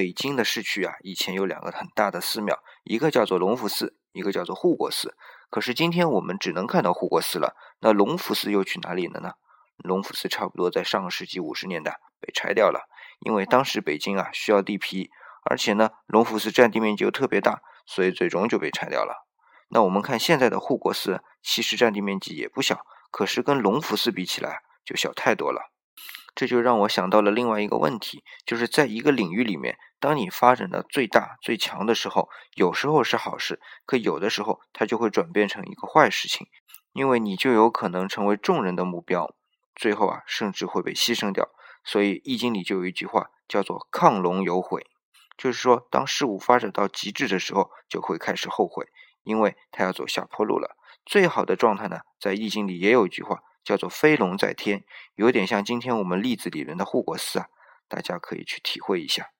北京的市区啊，以前有两个很大的寺庙，一个叫做隆福寺，一个叫做护国寺。可是今天我们只能看到护国寺了，那隆福寺又去哪里了呢？隆福寺差不多在上个世纪五十年代被拆掉了，因为当时北京啊需要地皮，而且呢隆福寺占地面积又特别大，所以最终就被拆掉了。那我们看现在的护国寺，其实占地面积也不小，可是跟隆福寺比起来就小太多了。这就让我想到了另外一个问题，就是在一个领域里面，当你发展的最大最强的时候，有时候是好事，可有的时候它就会转变成一个坏事情，因为你就有可能成为众人的目标，最后啊，甚至会被牺牲掉。所以《易经》里就有一句话叫做“亢龙有悔”，就是说，当事物发展到极致的时候，就会开始后悔，因为它要走下坡路了。最好的状态呢，在《易经》里也有一句话。叫做飞龙在天，有点像今天我们粒子理论的护国寺啊，大家可以去体会一下。